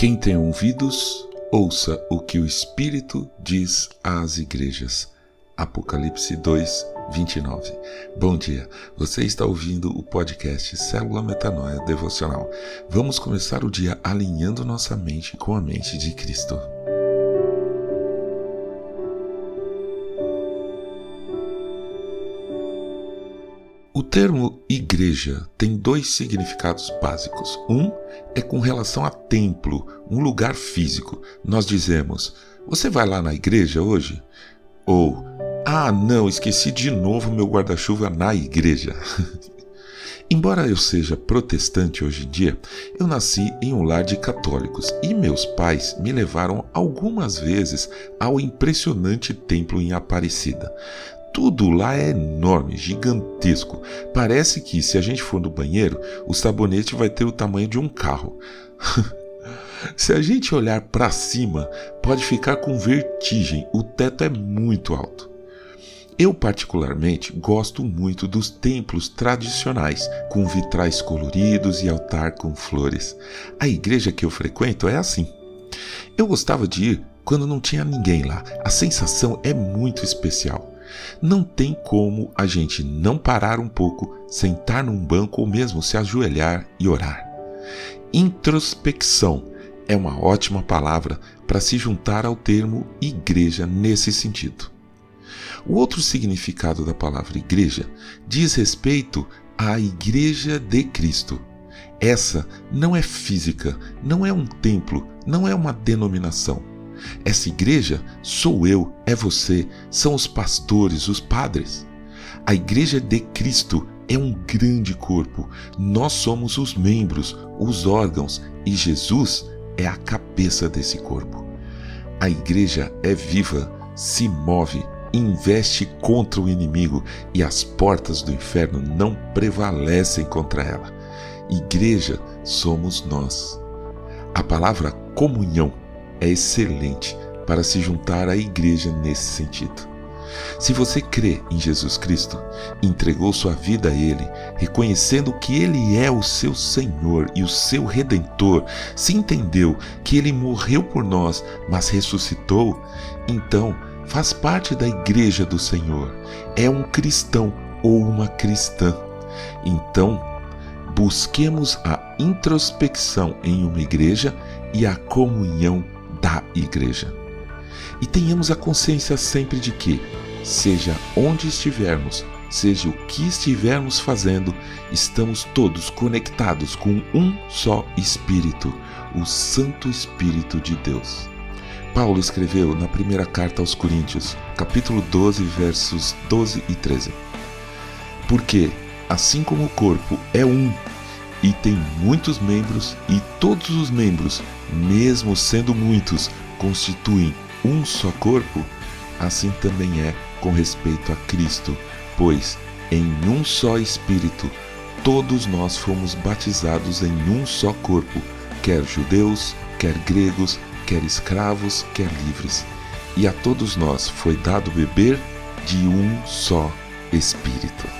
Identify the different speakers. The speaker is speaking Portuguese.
Speaker 1: Quem tem ouvidos, ouça o que o Espírito diz às igrejas. Apocalipse 2, 29. Bom dia, você está ouvindo o podcast Célula Metanoia Devocional. Vamos começar o dia alinhando nossa mente com a mente de Cristo. O termo igreja tem dois significados básicos. Um é com relação a templo, um lugar físico. Nós dizemos: Você vai lá na igreja hoje? Ou Ah, não, esqueci de novo meu guarda-chuva na igreja. Embora eu seja protestante hoje em dia, eu nasci em um lar de católicos e meus pais me levaram algumas vezes ao impressionante templo em Aparecida. Tudo lá é enorme, gigantesco. Parece que se a gente for no banheiro, o sabonete vai ter o tamanho de um carro. se a gente olhar para cima, pode ficar com vertigem. O teto é muito alto. Eu, particularmente, gosto muito dos templos tradicionais, com vitrais coloridos e altar com flores. A igreja que eu frequento é assim. Eu gostava de ir quando não tinha ninguém lá. A sensação é muito especial. Não tem como a gente não parar um pouco, sentar num banco ou mesmo se ajoelhar e orar. Introspecção é uma ótima palavra para se juntar ao termo igreja nesse sentido. O outro significado da palavra igreja diz respeito à Igreja de Cristo. Essa não é física, não é um templo, não é uma denominação essa igreja sou eu, é você, são os pastores, os padres. A igreja de Cristo é um grande corpo. Nós somos os membros, os órgãos e Jesus é a cabeça desse corpo. A igreja é viva, se move, investe contra o inimigo e as portas do inferno não prevalecem contra ela. Igreja somos nós. A palavra comunhão é excelente para se juntar à igreja nesse sentido. Se você crê em Jesus Cristo, entregou sua vida a Ele, reconhecendo que Ele é o seu Senhor e o seu Redentor, se entendeu que Ele morreu por nós, mas ressuscitou, então faz parte da igreja do Senhor, é um cristão ou uma cristã. Então, busquemos a introspecção em uma igreja e a comunhão da igreja. E tenhamos a consciência sempre de que, seja onde estivermos, seja o que estivermos fazendo, estamos todos conectados com um só Espírito, o Santo Espírito de Deus. Paulo escreveu na primeira carta aos Coríntios, capítulo 12, versos 12 e 13. Porque, assim como o corpo é um e tem muitos membros, e todos os membros, mesmo sendo muitos, constituem um só corpo, assim também é com respeito a Cristo, pois em um só Espírito todos nós fomos batizados em um só corpo, quer judeus, quer gregos, quer escravos, quer livres. E a todos nós foi dado beber de um só Espírito.